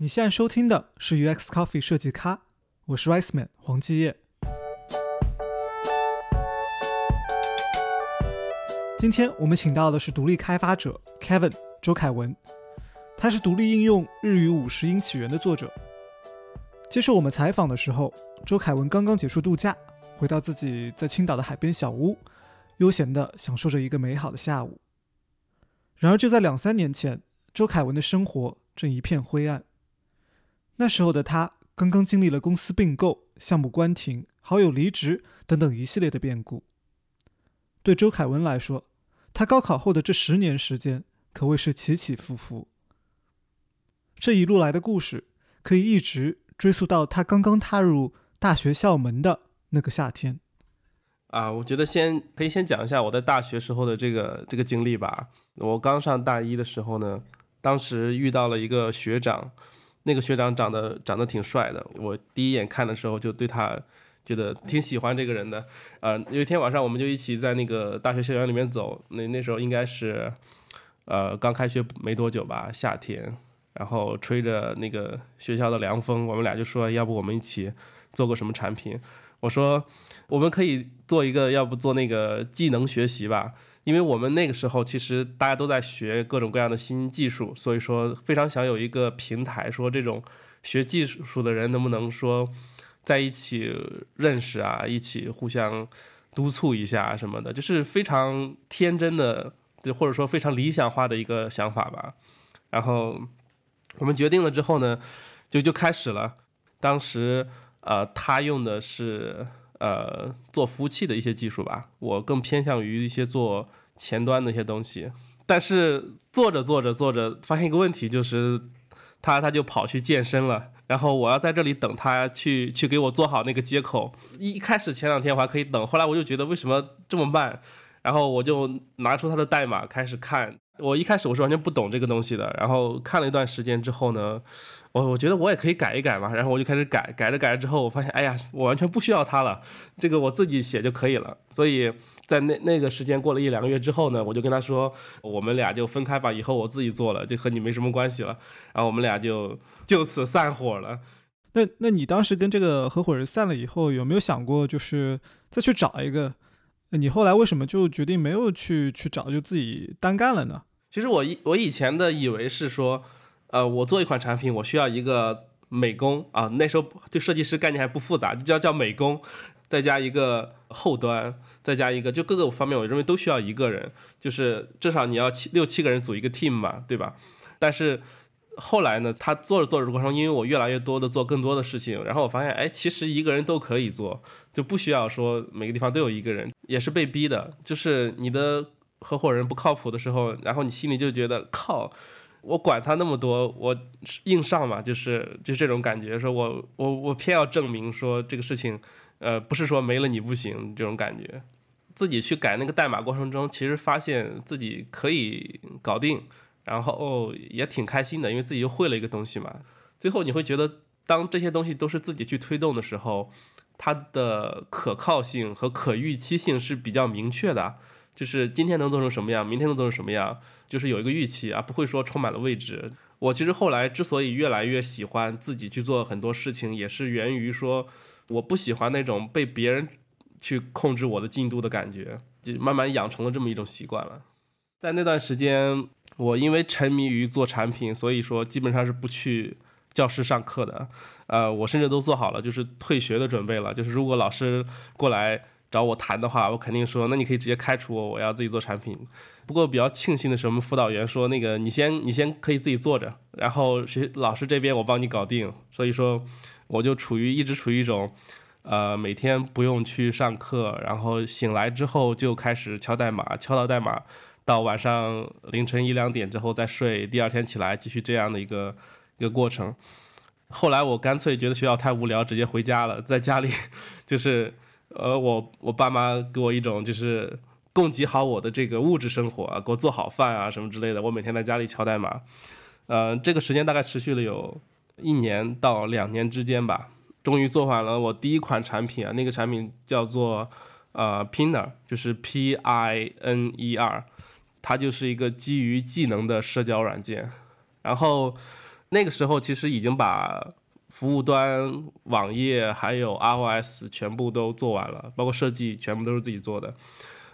你现在收听的是 UX Coffee 设计咖，我是 Riceman 黄继业。今天我们请到的是独立开发者 Kevin 周凯文，他是独立应用日语五十音起源的作者。接受我们采访的时候，周凯文刚刚结束度假，回到自己在青岛的海边小屋，悠闲地享受着一个美好的下午。然而就在两三年前，周凯文的生活正一片灰暗。那时候的他刚刚经历了公司并购、项目关停、好友离职等等一系列的变故。对周凯文来说，他高考后的这十年时间可谓是起起伏伏。这一路来的故事，可以一直追溯到他刚刚踏入大学校门的那个夏天。啊，我觉得先可以先讲一下我在大学时候的这个这个经历吧。我刚上大一的时候呢，当时遇到了一个学长。那个学长长得长得挺帅的，我第一眼看的时候就对他觉得挺喜欢这个人的。呃，有一天晚上我们就一起在那个大学校园里面走，那那时候应该是呃刚开学没多久吧，夏天，然后吹着那个学校的凉风，我们俩就说要不我们一起做个什么产品？我说我们可以做一个，要不做那个技能学习吧。因为我们那个时候其实大家都在学各种各样的新技术，所以说非常想有一个平台，说这种学技术的人能不能说在一起认识啊，一起互相督促一下什么的，就是非常天真的，就或者说非常理想化的一个想法吧。然后我们决定了之后呢，就就开始了。当时呃，他用的是呃做服务器的一些技术吧，我更偏向于一些做。前端那些东西，但是做着做着做着，发现一个问题，就是他他就跑去健身了，然后我要在这里等他去去给我做好那个接口。一开始前两天我还可以等，后来我就觉得为什么这么慢，然后我就拿出他的代码开始看。我一开始我是完全不懂这个东西的，然后看了一段时间之后呢，我我觉得我也可以改一改嘛，然后我就开始改，改着改着之后，我发现哎呀，我完全不需要他了，这个我自己写就可以了，所以。在那那个时间过了一两个月之后呢，我就跟他说，我们俩就分开吧，以后我自己做了，就和你没什么关系了。然后我们俩就就此散伙了。那那你当时跟这个合伙人散了以后，有没有想过就是再去找一个？你后来为什么就决定没有去去找，就自己单干了呢？其实我以我以前的以为是说，呃，我做一款产品，我需要一个美工啊。那时候对设计师概念还不复杂，就叫叫美工。再加一个后端，再加一个，就各个方面，我认为都需要一个人，就是至少你要七六七个人组一个 team 嘛，对吧？但是后来呢，他做着做着过程，因为我越来越多的做更多的事情，然后我发现，哎，其实一个人都可以做，就不需要说每个地方都有一个人，也是被逼的。就是你的合伙人不靠谱的时候，然后你心里就觉得靠，我管他那么多，我硬上嘛，就是就这种感觉，说我我我偏要证明说这个事情。呃，不是说没了你不行这种感觉，自己去改那个代码过程中，其实发现自己可以搞定，然后也挺开心的，因为自己又会了一个东西嘛。最后你会觉得，当这些东西都是自己去推动的时候，它的可靠性和可预期性是比较明确的，就是今天能做成什么样，明天能做成什么样，就是有一个预期啊，不会说充满了未知。我其实后来之所以越来越喜欢自己去做很多事情，也是源于说。我不喜欢那种被别人去控制我的进度的感觉，就慢慢养成了这么一种习惯了。在那段时间，我因为沉迷于做产品，所以说基本上是不去教室上课的。呃，我甚至都做好了就是退学的准备了。就是如果老师过来找我谈的话，我肯定说，那你可以直接开除我，我要自己做产品。不过比较庆幸的是，我们辅导员说，那个你先你先可以自己做着，然后学老师这边我帮你搞定。所以说。我就处于一直处于一种，呃，每天不用去上课，然后醒来之后就开始敲代码，敲到代码到晚上凌晨一两点之后再睡，第二天起来继续这样的一个一个过程。后来我干脆觉得学校太无聊，直接回家了，在家里就是，呃，我我爸妈给我一种就是供给好我的这个物质生活啊，给我做好饭啊什么之类的，我每天在家里敲代码，呃，这个时间大概持续了有。一年到两年之间吧，终于做完了我第一款产品啊，那个产品叫做呃 Pinner，就是 P I N E R，它就是一个基于技能的社交软件。然后那个时候其实已经把服务端、网页还有 iOS 全部都做完了，包括设计全部都是自己做的。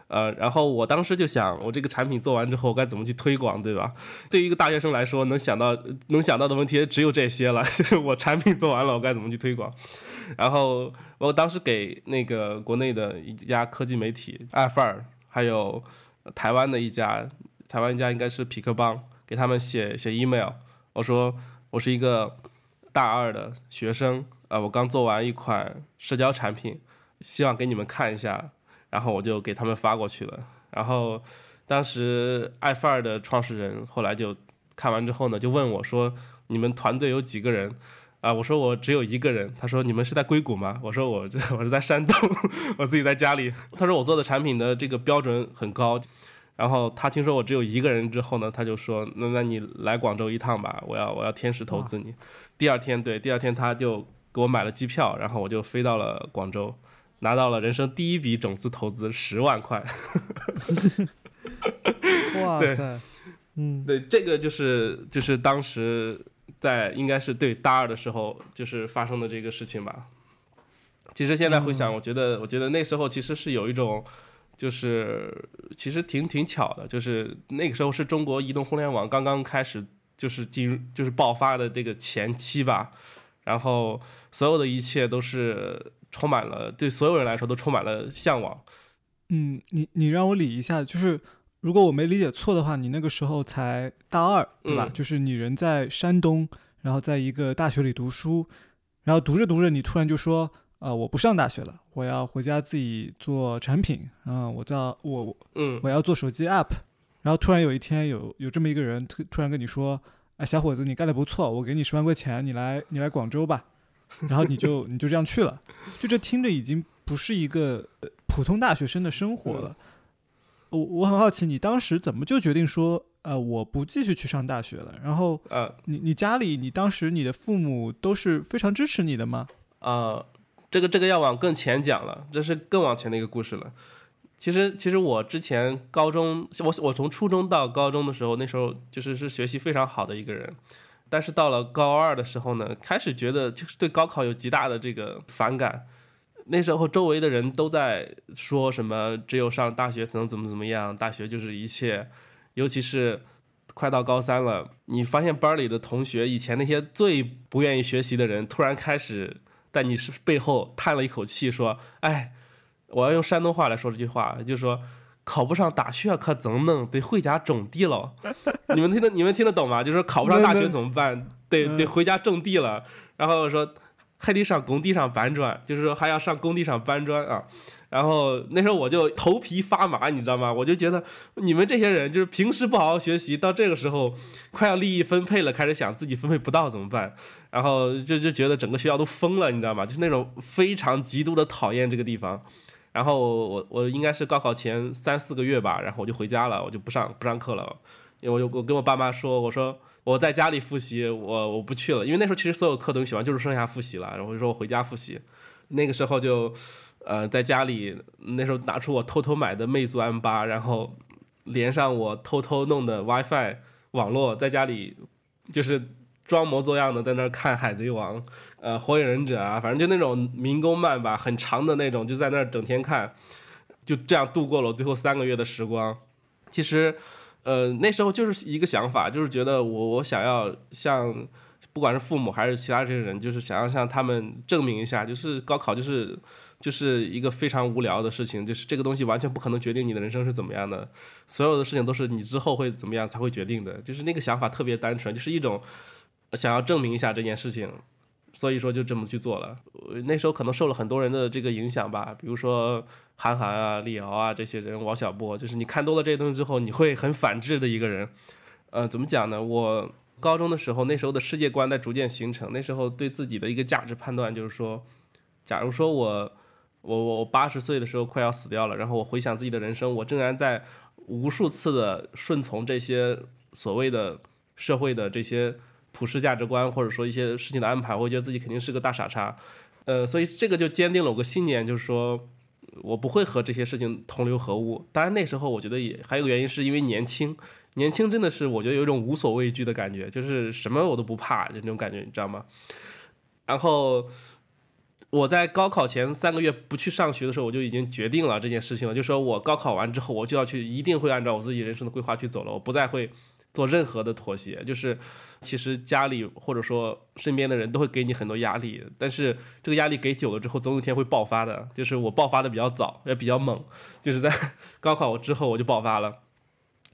呃，然后我当时就想，我这个产品做完之后该怎么去推广，对吧？对于一个大学生来说，能想到能想到的问题也只有这些了，就是我产品做完了，我该怎么去推广？然后我当时给那个国内的一家科技媒体爱范儿，还有台湾的一家，台湾一家应该是匹克邦，给他们写写 email，我说我是一个大二的学生，呃，我刚做完一款社交产品，希望给你们看一下，然后我就给他们发过去了。然后当时爱范儿的创始人后来就看完之后呢，就问我说：“你们团队有几个人？”啊，我说我只有一个人。他说你们是在硅谷吗？我说我我是在山东，我自己在家里。他说我做的产品的这个标准很高。然后他听说我只有一个人之后呢，他就说那那你来广州一趟吧，我要我要天使投资你。第二天对，第二天他就给我买了机票，然后我就飞到了广州，拿到了人生第一笔种子投资十万块。哇塞，嗯，对，这个就是就是当时。在应该是对大二的时候，就是发生的这个事情吧。其实现在回想，我觉得，我觉得那时候其实是有一种，就是其实挺挺巧的，就是那个时候是中国移动互联网刚刚开始，就是进入就是爆发的这个前期吧。然后所有的一切都是充满了，对所有人来说都充满了向往。嗯，你你让我理一下，就是。如果我没理解错的话，你那个时候才大二，对吧？就是你人在山东，然后在一个大学里读书，然后读着读着，你突然就说，呃，我不上大学了，我要回家自己做产品，嗯，我叫我，嗯，我要做手机 app，然后突然有一天有有这么一个人突突然跟你说，哎，小伙子，你干得不错，我给你十万块钱，你来你来广州吧，然后你就你就这样去了，就这听着已经不是一个普通大学生的生活了。我我很好奇，你当时怎么就决定说，呃，我不继续去上大学了？然后，呃，你你家里，你当时你的父母都是非常支持你的吗？呃，这个这个要往更前讲了，这是更往前的一个故事了。其实其实我之前高中，我我从初中到高中的时候，那时候就是是学习非常好的一个人，但是到了高二的时候呢，开始觉得就是对高考有极大的这个反感。那时候周围的人都在说什么，只有上大学才能怎么怎么样，大学就是一切。尤其是快到高三了，你发现班里的同学，以前那些最不愿意学习的人，突然开始在你是背后叹了一口气，说：“哎，我要用山东话来说这句话，就说考不上大学可怎么弄？得回家种地了。你们听得你们听得懂吗？就是考不上大学怎么办？得得回家种地了。然后说。还得上工地上搬砖，就是说还要上工地上搬砖啊。然后那时候我就头皮发麻，你知道吗？我就觉得你们这些人就是平时不好好学习，到这个时候快要利益分配了，开始想自己分配不到怎么办？然后就就觉得整个学校都疯了，你知道吗？就是那种非常极度的讨厌这个地方。然后我我应该是高考前三四个月吧，然后我就回家了，我就不上不上课了。因为我就我跟我爸妈说，我说。我在家里复习，我我不去了，因为那时候其实所有课都学完，就是剩下复习了。然后我就说我回家复习，那个时候就，呃，在家里那时候拿出我偷偷买的魅族 M 八，然后连上我偷偷弄的 WiFi 网络，在家里就是装模作样的在那儿看海贼王，呃，火影忍者啊，反正就那种民工漫吧，很长的那种，就在那儿整天看，就这样度过了最后三个月的时光。其实。呃，那时候就是一个想法，就是觉得我我想要向，不管是父母还是其他这些人，就是想要向他们证明一下，就是高考就是就是一个非常无聊的事情，就是这个东西完全不可能决定你的人生是怎么样的，所有的事情都是你之后会怎么样才会决定的，就是那个想法特别单纯，就是一种想要证明一下这件事情。所以说就这么去做了，那时候可能受了很多人的这个影响吧，比如说韩寒啊、李敖啊这些人，王小波，就是你看多了这些东西之后，你会很反制的一个人。呃，怎么讲呢？我高中的时候，那时候的世界观在逐渐形成，那时候对自己的一个价值判断就是说，假如说我我我八十岁的时候快要死掉了，然后我回想自己的人生，我仍然在无数次的顺从这些所谓的社会的这些。普世价值观，或者说一些事情的安排，我觉得自己肯定是个大傻叉，呃，所以这个就坚定了我个信念，就是说我不会和这些事情同流合污。当然那时候我觉得也还有个原因，是因为年轻，年轻真的是我觉得有一种无所畏惧的感觉，就是什么我都不怕的那种感觉，你知道吗？然后我在高考前三个月不去上学的时候，我就已经决定了这件事情了，就说我高考完之后，我就要去，一定会按照我自己人生的规划去走了，我不再会做任何的妥协。就是其实家里或者说身边的人都会给你很多压力，但是这个压力给久了之后，总有一天会爆发的。就是我爆发的比较早，也比较猛，就是在高考之后我就爆发了。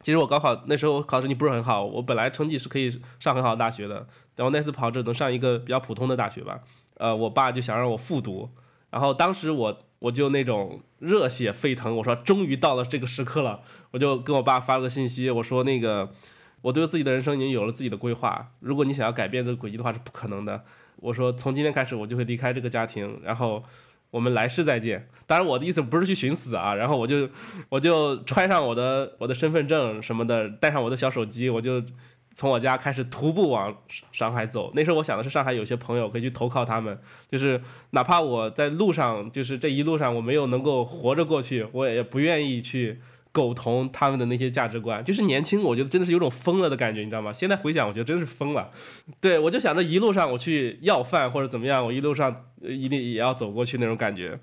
其实我高考那时候考成绩不是很好，我本来成绩是可以上很好的大学的，然后那次跑只能上一个比较普通的大学吧。呃，我爸就想让我复读，然后当时我我就那种热血沸腾，我说终于到了这个时刻了，我就跟我爸发了个信息，我说那个我对自己的人生已经有了自己的规划，如果你想要改变这个轨迹的话是不可能的。我说从今天开始我就会离开这个家庭，然后我们来世再见。当然我的意思不是去寻死啊，然后我就我就揣上我的我的身份证什么的，带上我的小手机，我就。从我家开始徒步往上海走，那时候我想的是上海有些朋友可以去投靠他们，就是哪怕我在路上，就是这一路上我没有能够活着过去，我也不愿意去苟同他们的那些价值观。就是年轻，我觉得真的是有种疯了的感觉，你知道吗？现在回想，我觉得真的是疯了。对我就想着一路上我去要饭或者怎么样，我一路上一定也要走过去那种感觉。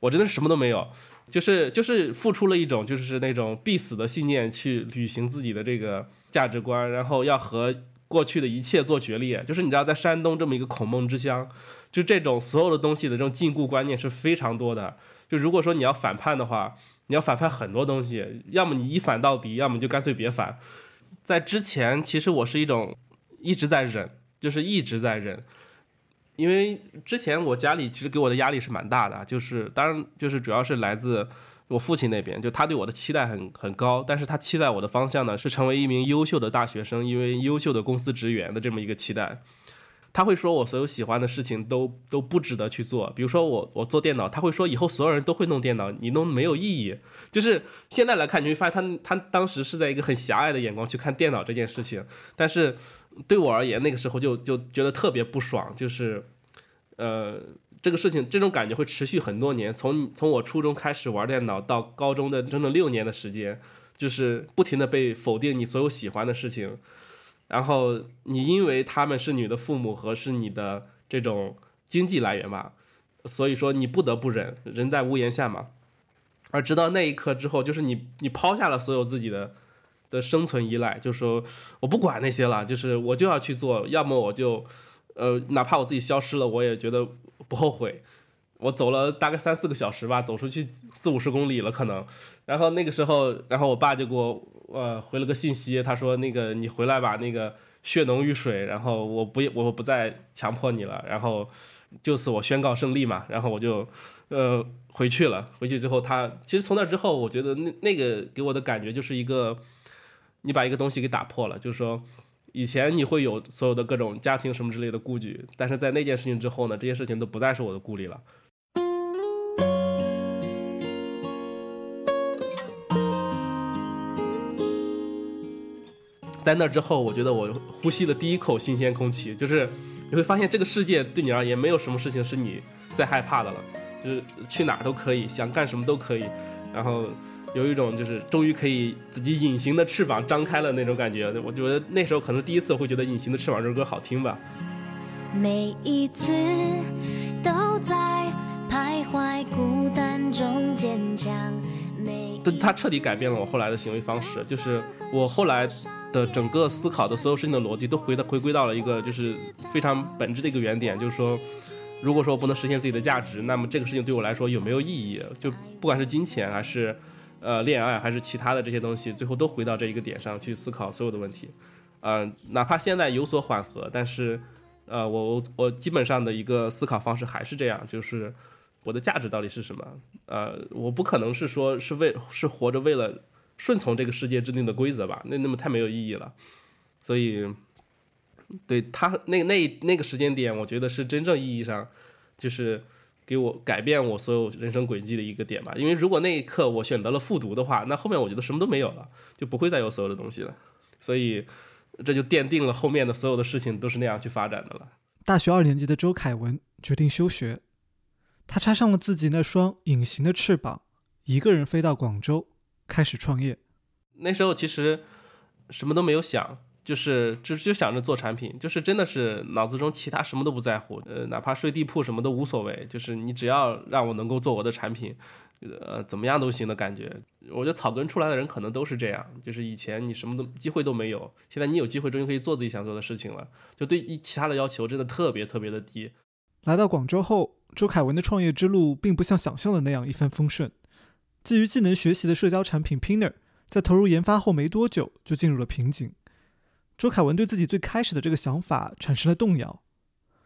我真的是什么都没有，就是就是付出了一种就是那种必死的信念去履行自己的这个。价值观，然后要和过去的一切做决裂，就是你知道，在山东这么一个孔孟之乡，就这种所有的东西的这种禁锢观念是非常多的。就如果说你要反叛的话，你要反叛很多东西，要么你一反到底，要么就干脆别反。在之前，其实我是一种一直在忍，就是一直在忍，因为之前我家里其实给我的压力是蛮大的，就是当然就是主要是来自。我父亲那边，就他对我的期待很很高，但是他期待我的方向呢是成为一名优秀的大学生，因为优秀的公司职员的这么一个期待。他会说我所有喜欢的事情都都不值得去做，比如说我我做电脑，他会说以后所有人都会弄电脑，你弄没有意义。就是现在来看，你会发现他他当时是在一个很狭隘的眼光去看电脑这件事情，但是对我而言，那个时候就就觉得特别不爽，就是呃。这个事情，这种感觉会持续很多年。从从我初中开始玩电脑到高中的整整六年的时间，就是不停的被否定你所有喜欢的事情。然后你因为他们是你的父母和是你的这种经济来源吧，所以说你不得不忍，人在屋檐下嘛。而直到那一刻之后，就是你你抛下了所有自己的的生存依赖，就说我不管那些了，就是我就要去做，要么我就呃，哪怕我自己消失了，我也觉得。不后悔，我走了大概三四个小时吧，走出去四五十公里了可能。然后那个时候，然后我爸就给我呃回了个信息，他说那个你回来吧，那个血浓于水，然后我不我不再强迫你了，然后就此我宣告胜利嘛。然后我就呃回去了。回去之后，他其实从那之后，我觉得那那个给我的感觉就是一个，你把一个东西给打破了，就是说。以前你会有所有的各种家庭什么之类的顾忌，但是在那件事情之后呢，这些事情都不再是我的顾虑了。在那之后，我觉得我呼吸的第一口新鲜空气，就是你会发现这个世界对你而言没有什么事情是你在害怕的了，就是去哪儿都可以，想干什么都可以，然后。有一种就是终于可以自己隐形的翅膀张开了那种感觉，我觉得那时候可能第一次会觉得《隐形的翅膀》这首歌好听吧。每一次都在徘徊孤单中坚强。他彻底改变了我后来的行为方式，就是我后来的整个思考的所有事情的逻辑都回到回归到了一个就是非常本质的一个原点，就是说，如果说我不能实现自己的价值，那么这个事情对我来说有没有意义？就不管是金钱还是。呃，恋爱还是其他的这些东西，最后都回到这一个点上去思考所有的问题。嗯，哪怕现在有所缓和，但是，呃，我我我基本上的一个思考方式还是这样，就是我的价值到底是什么？呃，我不可能是说是为是活着为了顺从这个世界制定的规则吧？那那么太没有意义了。所以，对他那那那个时间点，我觉得是真正意义上就是。给我改变我所有人生轨迹的一个点吧，因为如果那一刻我选择了复读的话，那后面我觉得什么都没有了，就不会再有所有的东西了，所以这就奠定了后面的所有的事情都是那样去发展的了。大学二年级的周凯文决定休学，他插上了自己那双隐形的翅膀，一个人飞到广州开始创业。那时候其实什么都没有想，就是就就想着做产品，就是真的是脑子中其他什么都不在乎，呃，哪怕睡地铺什么都无所谓，就是你只要让我能够做我的产品，呃，怎么样都行的感觉。我觉得草根出来的人可能都是这样，就是以前你什么都机会都没有，现在你有机会终于可以做自己想做的事情了，就对一其他的要求真的特别特别的低。来到广州后，周凯文的创业之路并不像想象的那样一帆风顺。基于技能学习的社交产品 Pinner，在投入研发后没多久就进入了瓶颈。周凯文对自己最开始的这个想法产生了动摇。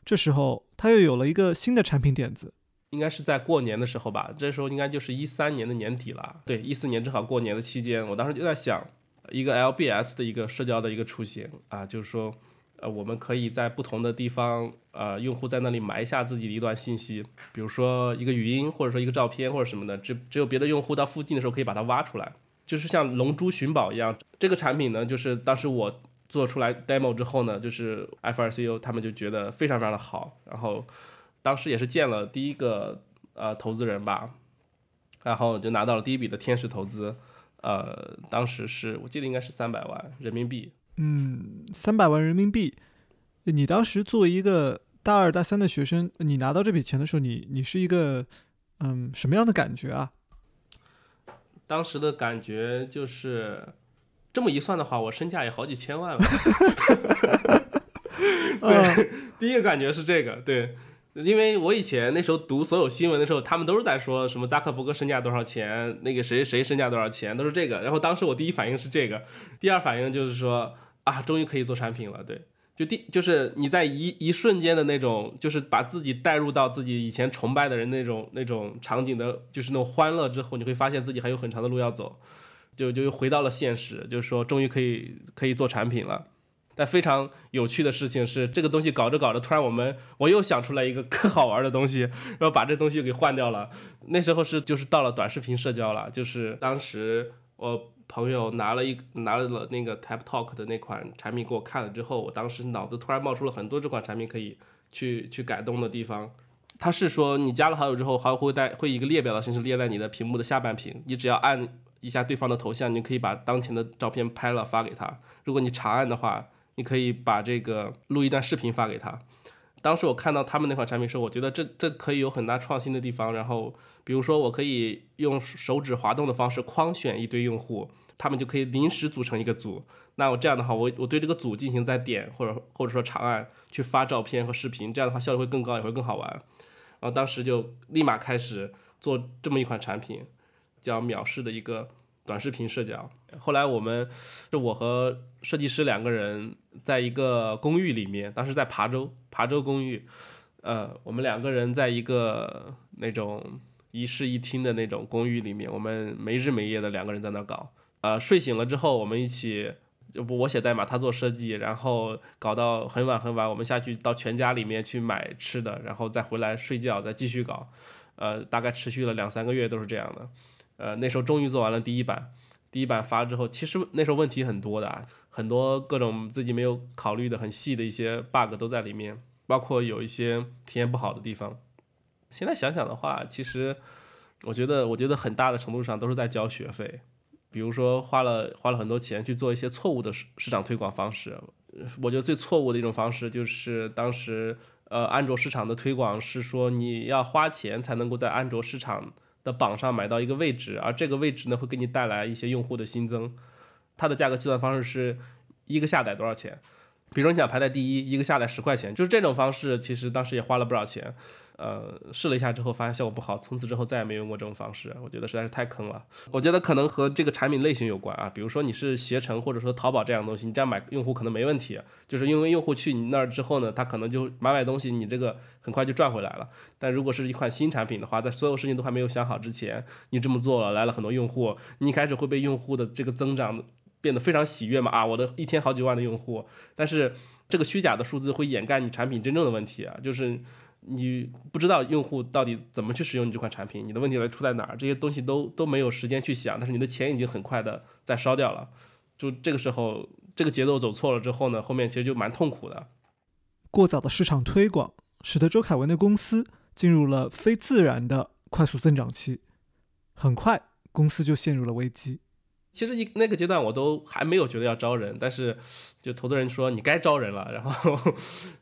这时候，他又有了一个新的产品点子，应该是在过年的时候吧，这时候应该就是一三年的年底了。对，一四年正好过年的期间，我当时就在想一个 LBS 的一个社交的一个雏形啊，就是说，呃，我们可以在不同的地方，呃，用户在那里埋下自己的一段信息，比如说一个语音，或者说一个照片或者什么的，只只有别的用户到附近的时候可以把它挖出来，就是像龙珠寻宝一样。这个产品呢，就是当时我。做出来 demo 之后呢，就是 FRCU 他们就觉得非常非常的好，然后当时也是见了第一个呃投资人吧，然后就拿到了第一笔的天使投资，呃，当时是我记得应该是三百万人民币。嗯，三百万人民币。你当时作为一个大二大三的学生，你拿到这笔钱的时候，你你是一个嗯什么样的感觉啊？当时的感觉就是。这么一算的话，我身价也好几千万了。对，第一个感觉是这个，对，因为我以前那时候读所有新闻的时候，他们都是在说什么扎克伯格身价多少钱，那个谁谁身价多少钱，都是这个。然后当时我第一反应是这个，第二反应就是说啊，终于可以做产品了。对，就第就是你在一一瞬间的那种，就是把自己带入到自己以前崇拜的人那种那种场景的，就是那种欢乐之后，你会发现自己还有很长的路要走。就就又回到了现实，就是说终于可以可以做产品了。但非常有趣的事情是，这个东西搞着搞着，突然我们我又想出来一个 更好玩的东西，然后把这东西给换掉了。那时候是就是到了短视频社交了，就是当时我朋友拿了一拿了那个 Tap Talk 的那款产品给我看了之后，我当时脑子突然冒出了很多这款产品可以去去改动的地方。他是说你加了好友之后，好友会带会一个列表的形式列在你的屏幕的下半屏，你只要按。一下对方的头像，你可以把当前的照片拍了发给他。如果你长按的话，你可以把这个录一段视频发给他。当时我看到他们那款产品时候，我觉得这这可以有很大创新的地方。然后，比如说我可以用手指滑动的方式框选一堆用户，他们就可以临时组成一个组。那我这样的话，我我对这个组进行再点或者或者说长按去发照片和视频，这样的话效率会更高，也会更好玩。然后当时就立马开始做这么一款产品。叫藐视的一个短视频社交。后来我们是我和设计师两个人在一个公寓里面，当时在琶洲，琶洲公寓。呃，我们两个人在一个那种一室一厅的那种公寓里面，我们没日没夜的两个人在那搞。呃，睡醒了之后，我们一起就不我写代码，他做设计，然后搞到很晚很晚，我们下去到全家里面去买吃的，然后再回来睡觉，再继续搞。呃，大概持续了两三个月都是这样的。呃，那时候终于做完了第一版，第一版发了之后，其实那时候问题很多的，很多各种自己没有考虑的很细的一些 bug 都在里面，包括有一些体验不好的地方。现在想想的话，其实我觉得，我觉得很大的程度上都是在交学费，比如说花了花了很多钱去做一些错误的市市场推广方式。我觉得最错误的一种方式就是当时呃安卓市场的推广是说你要花钱才能够在安卓市场。的榜上买到一个位置，而这个位置呢会给你带来一些用户的新增。它的价格计算方式是一个下载多少钱？比如你想排在第一，一个下载十块钱，就是这种方式。其实当时也花了不少钱。呃，试了一下之后发现效果不好，从此之后再也没用过这种方式。我觉得实在是太坑了。我觉得可能和这个产品类型有关啊，比如说你是携程或者说淘宝这样东西，你这样买用户可能没问题，就是因为用户去你那儿之后呢，他可能就买买东西，你这个很快就赚回来了。但如果是一款新产品的话，在所有事情都还没有想好之前，你这么做了，来了很多用户，你一开始会被用户的这个增长变得非常喜悦嘛？啊，我的一天好几万的用户，但是这个虚假的数字会掩盖你产品真正的问题啊，就是。你不知道用户到底怎么去使用你这款产品，你的问题来出在哪儿？这些东西都都没有时间去想，但是你的钱已经很快的在烧掉了。就这个时候，这个节奏走错了之后呢，后面其实就蛮痛苦的。过早的市场推广使得周凯文的公司进入了非自然的快速增长期，很快公司就陷入了危机。其实一那个阶段我都还没有觉得要招人，但是就投资人说你该招人了，然后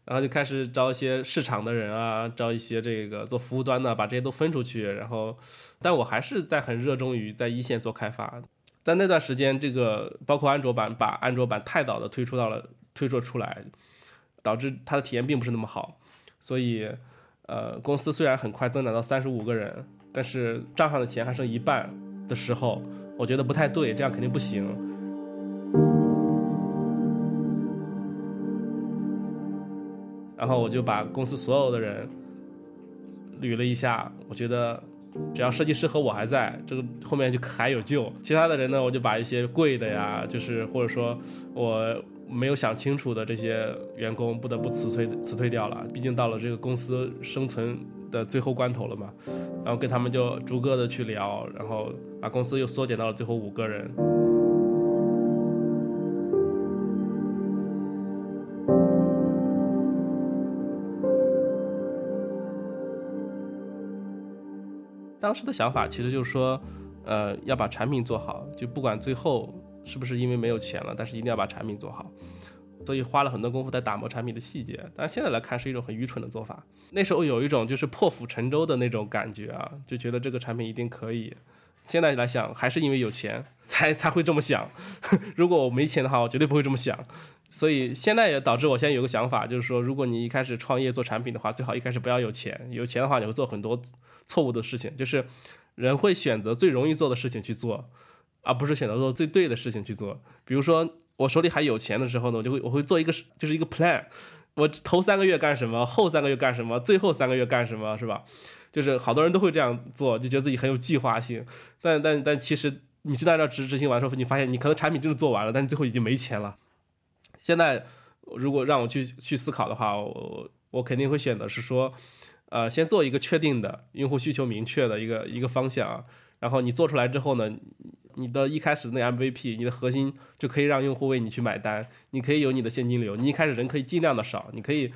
然后就开始招一些市场的人啊，招一些这个做服务端的，把这些都分出去。然后，但我还是在很热衷于在一线做开发。在那段时间，这个包括安卓版把安卓版太早的推出到了推出出来，导致它的体验并不是那么好。所以，呃，公司虽然很快增长到三十五个人，但是账上的钱还剩一半的时候。我觉得不太对，这样肯定不行。然后我就把公司所有的人捋了一下，我觉得只要设计师和我还在，这个后面就还有救。其他的人呢，我就把一些贵的呀，就是或者说我没有想清楚的这些员工，不得不辞退辞退掉了。毕竟到了这个公司生存。的最后关头了嘛，然后跟他们就逐个的去聊，然后把公司又缩减到了最后五个人。当时的想法其实就是说，呃，要把产品做好，就不管最后是不是因为没有钱了，但是一定要把产品做好。所以花了很多功夫在打磨产品的细节，但是现在来看是一种很愚蠢的做法。那时候有一种就是破釜沉舟的那种感觉啊，就觉得这个产品一定可以。现在来想，还是因为有钱才才会这么想。如果我没钱的话，我绝对不会这么想。所以现在也导致我现在有个想法，就是说，如果你一开始创业做产品的话，最好一开始不要有钱。有钱的话，你会做很多错误的事情。就是人会选择最容易做的事情去做，而不是选择做最对的事情去做。比如说。我手里还有钱的时候呢，我就会我会做一个就是一个 plan，我头三个月干什么，后三个月干什么，最后三个月干什么，是吧？就是好多人都会这样做，就觉得自己很有计划性。但但但其实你真的按照执执行完之后，你发现你可能产品真的做完了，但是最后已经没钱了。现在如果让我去去思考的话，我我肯定会选择是说，呃，先做一个确定的用户需求明确的一个一个方向，然后你做出来之后呢？你的一开始那 MVP，你的核心就可以让用户为你去买单，你可以有你的现金流，你一开始人可以尽量的少，你可以，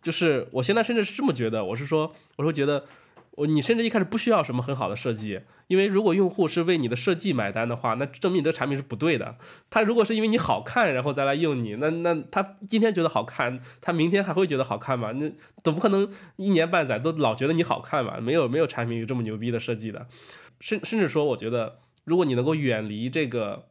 就是我现在甚至是这么觉得，我是说，我说觉得我你甚至一开始不需要什么很好的设计，因为如果用户是为你的设计买单的话，那证明你的产品是不对的。他如果是因为你好看然后再来用你，那那他今天觉得好看，他明天还会觉得好看吗？那怎么可能一年半载都老觉得你好看嘛？没有没有产品有这么牛逼的设计的，甚甚至说我觉得。如果你能够远离这个，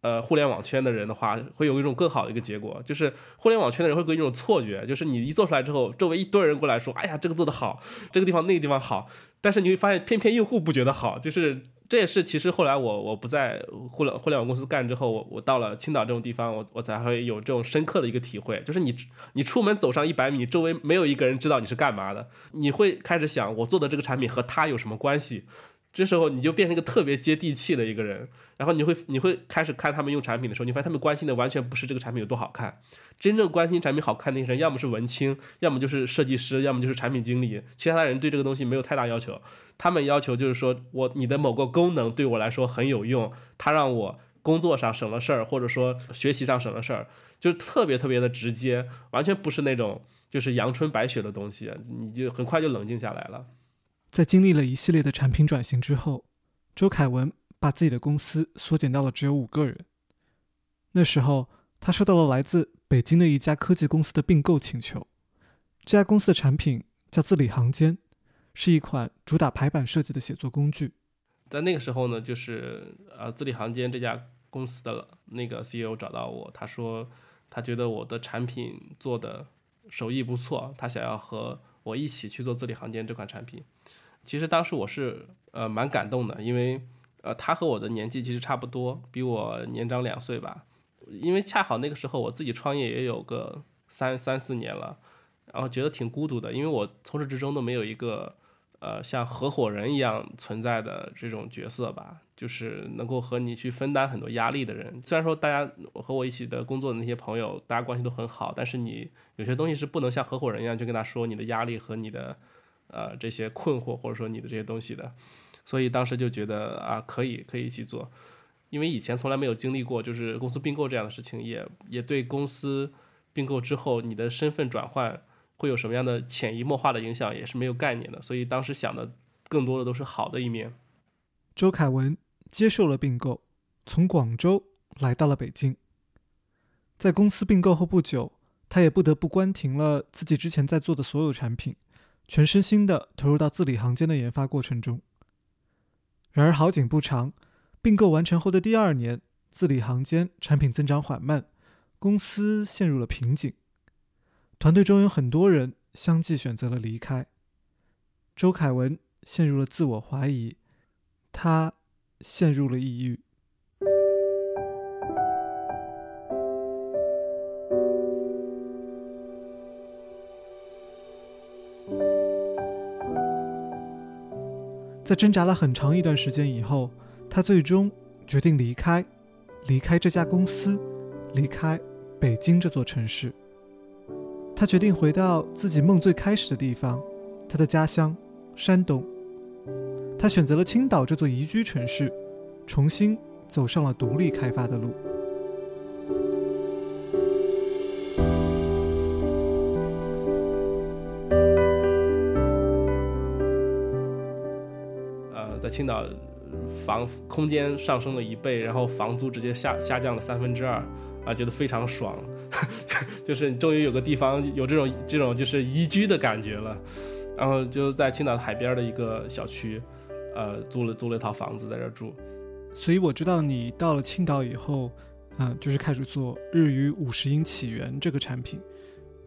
呃，互联网圈的人的话，会有一种更好的一个结果，就是互联网圈的人会给你一种错觉，就是你一做出来之后，周围一堆人过来说，哎呀，这个做的好，这个地方那个地方好，但是你会发现，偏偏用户不觉得好，就是这也是其实后来我我不在互联互联网公司干之后，我我到了青岛这种地方，我我才会有这种深刻的一个体会，就是你你出门走上一百米，周围没有一个人知道你是干嘛的，你会开始想，我做的这个产品和他有什么关系？这时候你就变成一个特别接地气的一个人，然后你会你会开始看他们用产品的时候，你发现他们关心的完全不是这个产品有多好看，真正关心产品好看那些人，要么是文青，要么就是设计师，要么就是产品经理，其他的人对这个东西没有太大要求，他们要求就是说我你的某个功能对我来说很有用，它让我工作上省了事儿，或者说学习上省了事儿，就特别特别的直接，完全不是那种就是阳春白雪的东西，你就很快就冷静下来了。在经历了一系列的产品转型之后，周凯文把自己的公司缩减到了只有五个人。那时候，他收到了来自北京的一家科技公司的并购请求。这家公司的产品叫字里行间，是一款主打排版设计的写作工具。在那个时候呢，就是呃，字里行间这家公司的那个 CEO 找到我，他说他觉得我的产品做的手艺不错，他想要和我一起去做字里行间这款产品。其实当时我是呃蛮感动的，因为呃他和我的年纪其实差不多，比我年长两岁吧。因为恰好那个时候我自己创业也有个三三四年了，然后觉得挺孤独的，因为我从始至终都没有一个呃像合伙人一样存在的这种角色吧，就是能够和你去分担很多压力的人。虽然说大家我和我一起的工作的那些朋友，大家关系都很好，但是你有些东西是不能像合伙人一样去跟他说你的压力和你的。呃，这些困惑或者说你的这些东西的，所以当时就觉得啊，可以可以一起做，因为以前从来没有经历过，就是公司并购这样的事情，也也对公司并购之后你的身份转换会有什么样的潜移默化的影响，也是没有概念的，所以当时想的更多的都是好的一面。周凯文接受了并购，从广州来到了北京。在公司并购后不久，他也不得不关停了自己之前在做的所有产品，全身心的投入到字里行间的研发过程中。然而好景不长，并购完成后的第二年，字里行间产品增长缓慢，公司陷入了瓶颈。团队中有很多人相继选择了离开。周凯文陷入了自我怀疑，他陷入了抑郁。在挣扎了很长一段时间以后，他最终决定离开，离开这家公司，离开北京这座城市。他决定回到自己梦最开始的地方，他的家乡山东。他选择了青岛这座宜居城市，重新走上了独立开发的路。青岛，房空间上升了一倍，然后房租直接下下降了三分之二，啊，觉得非常爽，就是你终于有个地方有这种这种就是宜居的感觉了，然后就在青岛海边的一个小区，呃，租了租了一套房子在这儿住。所以我知道你到了青岛以后，嗯、就是开始做日语五十音起源这个产品。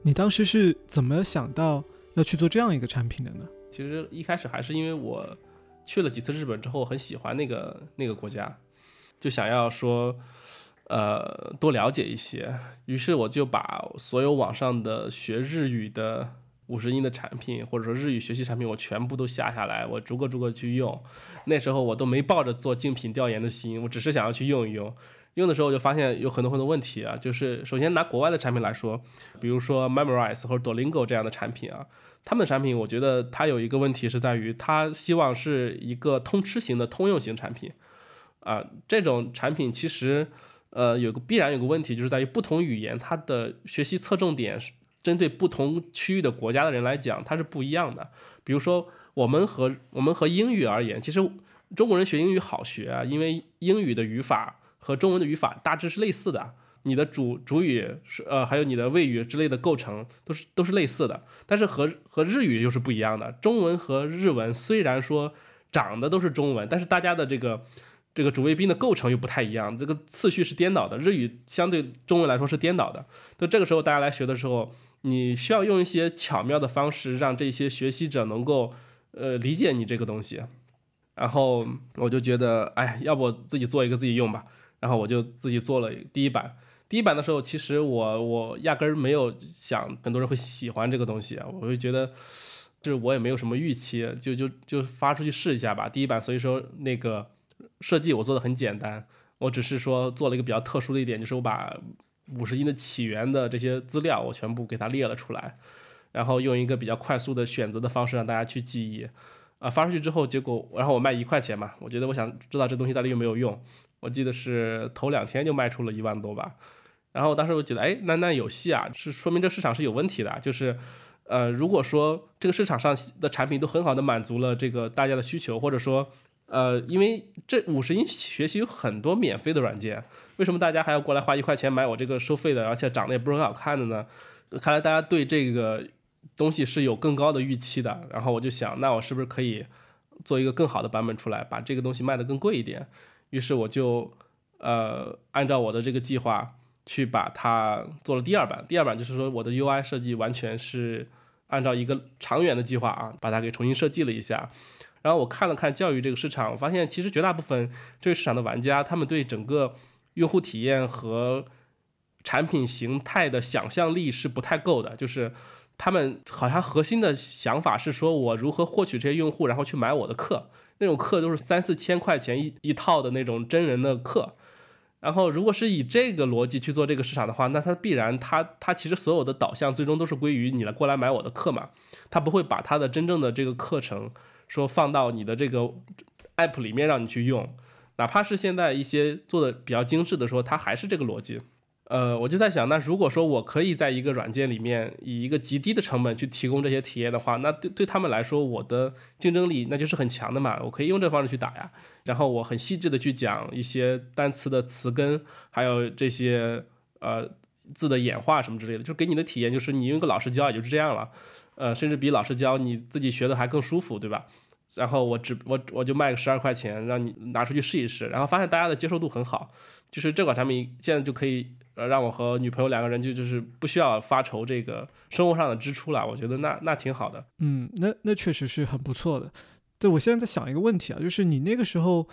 你当时是怎么想到要去做这样一个产品的呢？其实一开始还是因为我去了几次日本之后，很喜欢那个那个国家，就想要说，呃，多了解一些。于是我就把所有网上的学日语的五十音的产品，或者说日语学习产品，我全部都下下来，我逐个逐个去用。那时候我都没抱着做竞品调研的心，我只是想要去用一用。用的时候我就发现有很多很多问题啊，就是首先拿国外的产品来说，比如说 Memorize 或者 Duolingo 这样的产品啊，他们的产品我觉得它有一个问题是在于，它希望是一个通吃型的通用型产品啊，这种产品其实呃有个必然有个问题，就是在于不同语言它的学习侧重点是针对不同区域的国家的人来讲，它是不一样的。比如说我们和我们和英语而言，其实中国人学英语好学啊，因为英语的语法。和中文的语法大致是类似的，你的主主语是呃，还有你的谓语之类的构成都是都是类似的，但是和和日语又是不一样的。中文和日文虽然说长得都是中文，但是大家的这个这个主谓宾的构成又不太一样，这个次序是颠倒的。日语相对中文来说是颠倒的，那这个时候大家来学的时候，你需要用一些巧妙的方式，让这些学习者能够呃理解你这个东西。然后我就觉得，哎，要不自己做一个自己用吧。然后我就自己做了第一版。第一版的时候，其实我我压根儿没有想很多人会喜欢这个东西啊，我会觉得就是我也没有什么预期，就就就发出去试一下吧。第一版，所以说那个设计我做的很简单，我只是说做了一个比较特殊的一点，就是我把五十音的起源的这些资料我全部给它列了出来，然后用一个比较快速的选择的方式让大家去记忆。啊，发出去之后，结果然后我卖一块钱嘛，我觉得我想知道这东西到底有没有用。我记得是头两天就卖出了一万多吧，然后当时我觉得，哎，那那有戏啊，是说明这市场是有问题的。就是，呃，如果说这个市场上的产品都很好的满足了这个大家的需求，或者说，呃，因为这五十音学习有很多免费的软件，为什么大家还要过来花一块钱买我这个收费的，而且长得也不是很好看的呢？看来大家对这个东西是有更高的预期的。然后我就想，那我是不是可以做一个更好的版本出来，把这个东西卖得更贵一点？于是我就，呃，按照我的这个计划去把它做了第二版。第二版就是说我的 UI 设计完全是按照一个长远的计划啊，把它给重新设计了一下。然后我看了看教育这个市场，我发现其实绝大部分这个市场的玩家，他们对整个用户体验和产品形态的想象力是不太够的，就是他们好像核心的想法是说我如何获取这些用户，然后去买我的课。那种课都是三四千块钱一一套的那种真人的课，然后如果是以这个逻辑去做这个市场的话，那它必然它它其实所有的导向最终都是归于你来过来买我的课嘛，它不会把它的真正的这个课程说放到你的这个 app 里面让你去用，哪怕是现在一些做的比较精致的说，它还是这个逻辑。呃，我就在想，那如果说我可以在一个软件里面以一个极低的成本去提供这些体验的话，那对对他们来说，我的竞争力那就是很强的嘛。我可以用这方式去打呀。然后我很细致的去讲一些单词的词根，还有这些呃字的演化什么之类的，就给你的体验就是你用个老师教也就是这样了，呃，甚至比老师教你自己学的还更舒服，对吧？然后我只我我就卖个十二块钱，让你拿出去试一试，然后发现大家的接受度很好，就是这款产品现在就可以。呃，让我和女朋友两个人就就是不需要发愁这个生活上的支出了，我觉得那那挺好的。嗯，那那确实是很不错的。对，我现在在想一个问题啊，就是你那个时候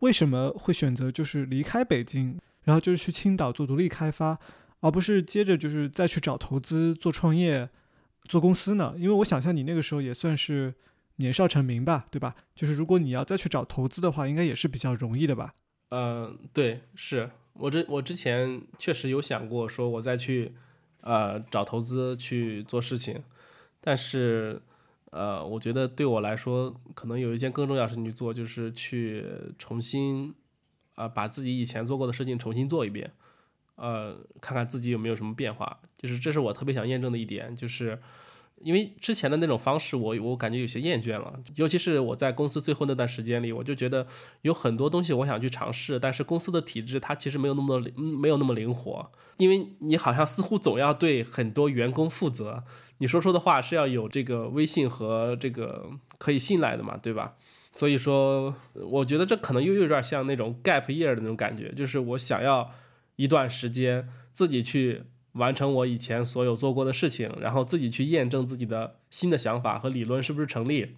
为什么会选择就是离开北京，然后就是去青岛做独立开发，而不是接着就是再去找投资做创业做公司呢？因为我想象你那个时候也算是年少成名吧，对吧？就是如果你要再去找投资的话，应该也是比较容易的吧？嗯，对，是。我之我之前确实有想过说，我再去，呃，找投资去做事情，但是，呃，我觉得对我来说，可能有一件更重要的事情去做，就是去重新，啊，把自己以前做过的事情重新做一遍，呃，看看自己有没有什么变化，就是这是我特别想验证的一点，就是。因为之前的那种方式，我我感觉有些厌倦了，尤其是我在公司最后那段时间里，我就觉得有很多东西我想去尝试，但是公司的体制它其实没有那么灵没有那么灵活，因为你好像似乎总要对很多员工负责，你说说的话是要有这个威信和这个可以信赖的嘛，对吧？所以说，我觉得这可能又有点像那种 gap year 的那种感觉，就是我想要一段时间自己去。完成我以前所有做过的事情，然后自己去验证自己的新的想法和理论是不是成立，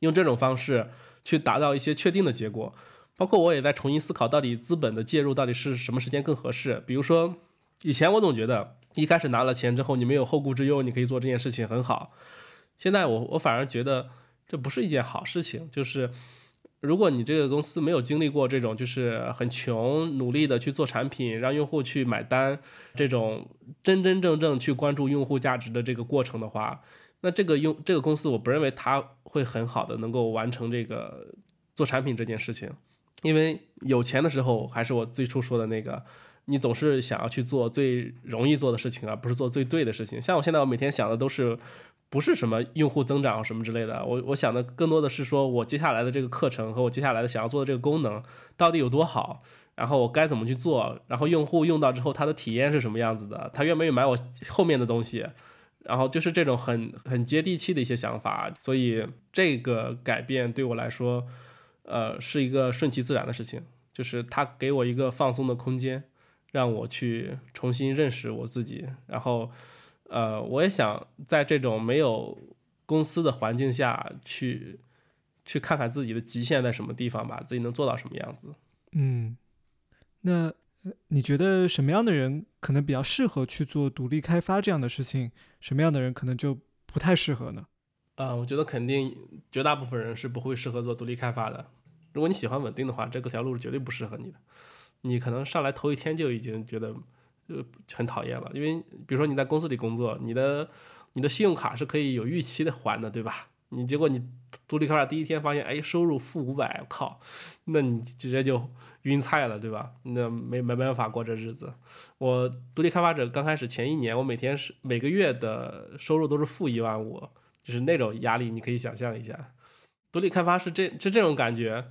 用这种方式去达到一些确定的结果。包括我也在重新思考，到底资本的介入到底是什么时间更合适。比如说，以前我总觉得一开始拿了钱之后，你没有后顾之忧，你可以做这件事情很好。现在我我反而觉得这不是一件好事情，就是。如果你这个公司没有经历过这种就是很穷努力的去做产品，让用户去买单，这种真真正正去关注用户价值的这个过程的话，那这个用这个公司我不认为它会很好的能够完成这个做产品这件事情，因为有钱的时候还是我最初说的那个，你总是想要去做最容易做的事情，而不是做最对的事情。像我现在我每天想的都是。不是什么用户增长什么之类的，我我想的更多的是说，我接下来的这个课程和我接下来的想要做的这个功能到底有多好，然后我该怎么去做，然后用户用到之后他的体验是什么样子的，他愿不愿意买我后面的东西，然后就是这种很很接地气的一些想法，所以这个改变对我来说，呃，是一个顺其自然的事情，就是他给我一个放松的空间，让我去重新认识我自己，然后。呃，我也想在这种没有公司的环境下去，去看看自己的极限在什么地方吧，自己能做到什么样子。嗯，那你觉得什么样的人可能比较适合去做独立开发这样的事情？什么样的人可能就不太适合呢？啊，我觉得肯定绝大部分人是不会适合做独立开发的。如果你喜欢稳定的话，这个条路是绝对不适合你的。你可能上来头一天就已经觉得。就很讨厌了，因为比如说你在公司里工作，你的你的信用卡是可以有逾期的还的，对吧？你结果你独立开发第一天发现，哎，收入负五百，靠，那你直接就晕菜了，对吧？那没没办法过这日子。我独立开发者刚开始前一年，我每天是每个月的收入都是负一万五，就是那种压力，你可以想象一下。独立开发是这是这种感觉，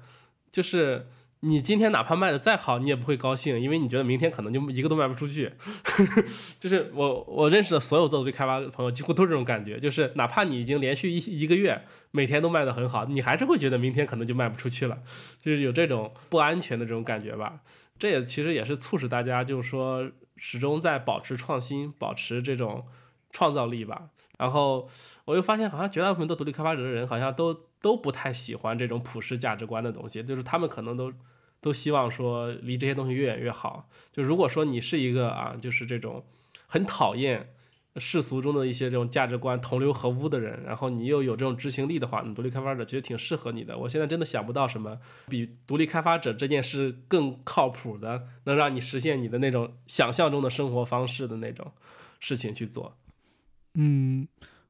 就是。你今天哪怕卖的再好，你也不会高兴，因为你觉得明天可能就一个都卖不出去。就是我我认识的所有做独立开发的朋友，几乎都是这种感觉，就是哪怕你已经连续一一个月每天都卖的很好，你还是会觉得明天可能就卖不出去了，就是有这种不安全的这种感觉吧。这也其实也是促使大家就是说始终在保持创新，保持这种创造力吧。然后我又发现，好像绝大部分做独立开发者的人，好像都。都不太喜欢这种普世价值观的东西，就是他们可能都都希望说离这些东西越远越好。就如果说你是一个啊，就是这种很讨厌世俗中的一些这种价值观同流合污的人，然后你又有这种执行力的话，你独立开发者其实挺适合你的。我现在真的想不到什么比独立开发者这件事更靠谱的，能让你实现你的那种想象中的生活方式的那种事情去做。嗯。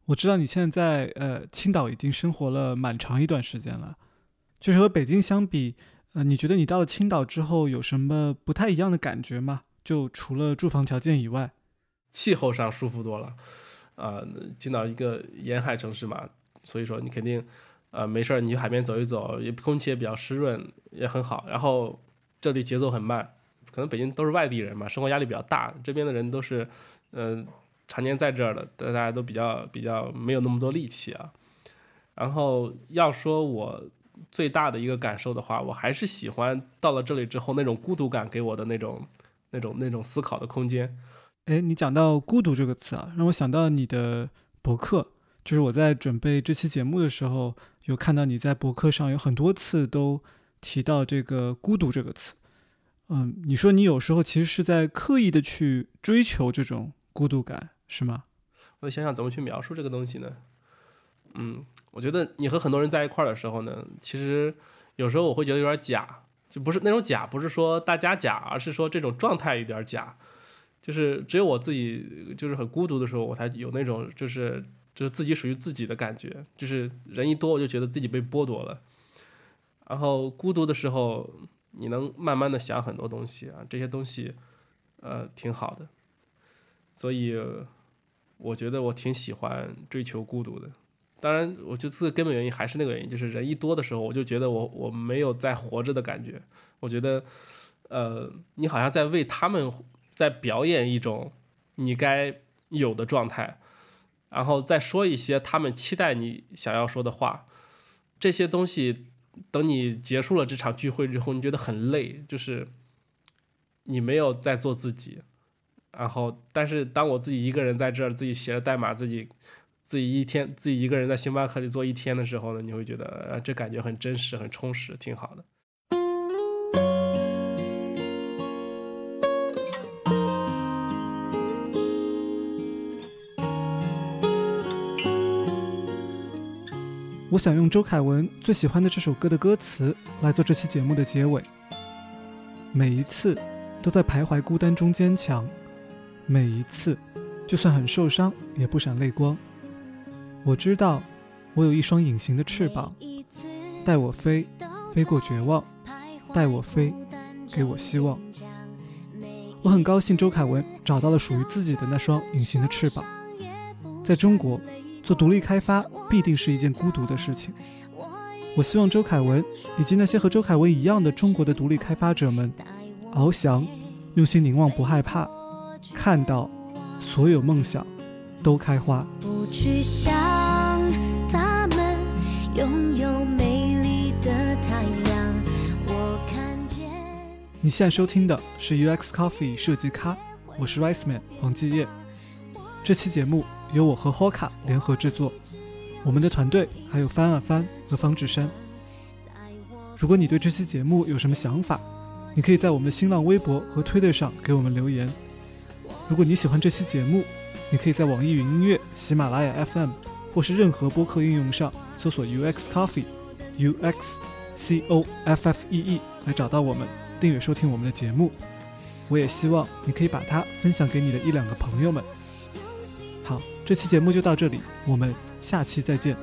我知道你现在在呃青岛已经生活了蛮长一段时间了，就是和北京相比，呃，你觉得你到了青岛之后有什么不太一样的感觉吗？就除了住房条件以外，气候上舒服多了。啊，青岛一个沿海城市嘛，所以说你肯定，呃，没事儿，你去海边走一走，也空气也比较湿润，也很好。然后这里节奏很慢，可能北京都是外地人嘛，生活压力比较大，这边的人都是，嗯，常年在这儿的，大家都比较比较没有那么多力气啊。然后要说我最大的一个感受的话，我还是喜欢到了这里之后那种孤独感给我的那种那种那种思考的空间。哎，你讲到“孤独”这个词啊，让我想到你的博客。就是我在准备这期节目的时候，有看到你在博客上有很多次都提到这个“孤独”这个词。嗯，你说你有时候其实是在刻意的去追求这种孤独感，是吗？我想想怎么去描述这个东西呢？嗯，我觉得你和很多人在一块儿的时候呢，其实有时候我会觉得有点假，就不是那种假，不是说大家假，而是说这种状态有点假。就是只有我自己，就是很孤独的时候，我才有那种就是就是自己属于自己的感觉。就是人一多，我就觉得自己被剥夺了。然后孤独的时候，你能慢慢的想很多东西啊，这些东西，呃，挺好的。所以我觉得我挺喜欢追求孤独的。当然，我觉得最根本原因还是那个原因，就是人一多的时候，我就觉得我我没有在活着的感觉。我觉得，呃，你好像在为他们。在表演一种你该有的状态，然后再说一些他们期待你想要说的话。这些东西等你结束了这场聚会之后，你觉得很累，就是你没有在做自己。然后，但是当我自己一个人在这儿，自己写着代码，自己自己一天自己一个人在星巴克里做一天的时候呢，你会觉得呃这感觉很真实、很充实，挺好的。我想用周凯文最喜欢的这首歌的歌词来做这期节目的结尾。每一次都在徘徊孤单中坚强，每一次就算很受伤也不闪泪光。我知道我有一双隐形的翅膀，带我飞，飞过绝望，带我飞，给我希望。我很高兴周凯文找到了属于自己的那双隐形的翅膀，在中国。做独立开发必定是一件孤独的事情。我希望周凯文以及那些和周凯文一样的中国的独立开发者们，翱翔，用心凝望，不害怕，看到所有梦想都开花。不去想他们拥有美丽的太阳。我看见。你现在收听的是 UX Coffee 设计咖，我是 Rice Man 黄继业。这期节目。由我和 Hoka 联合制作，我们的团队还有翻啊翻和方志山。如果你对这期节目有什么想法，你可以在我们的新浪微博和推特上给我们留言。如果你喜欢这期节目，你可以在网易云音乐、喜马拉雅 FM 或是任何播客应用上搜索 UX Coffee，U X C O F F E E 来找到我们，订阅收听我们的节目。我也希望你可以把它分享给你的一两个朋友们。好。这期节目就到这里，我们下期再见。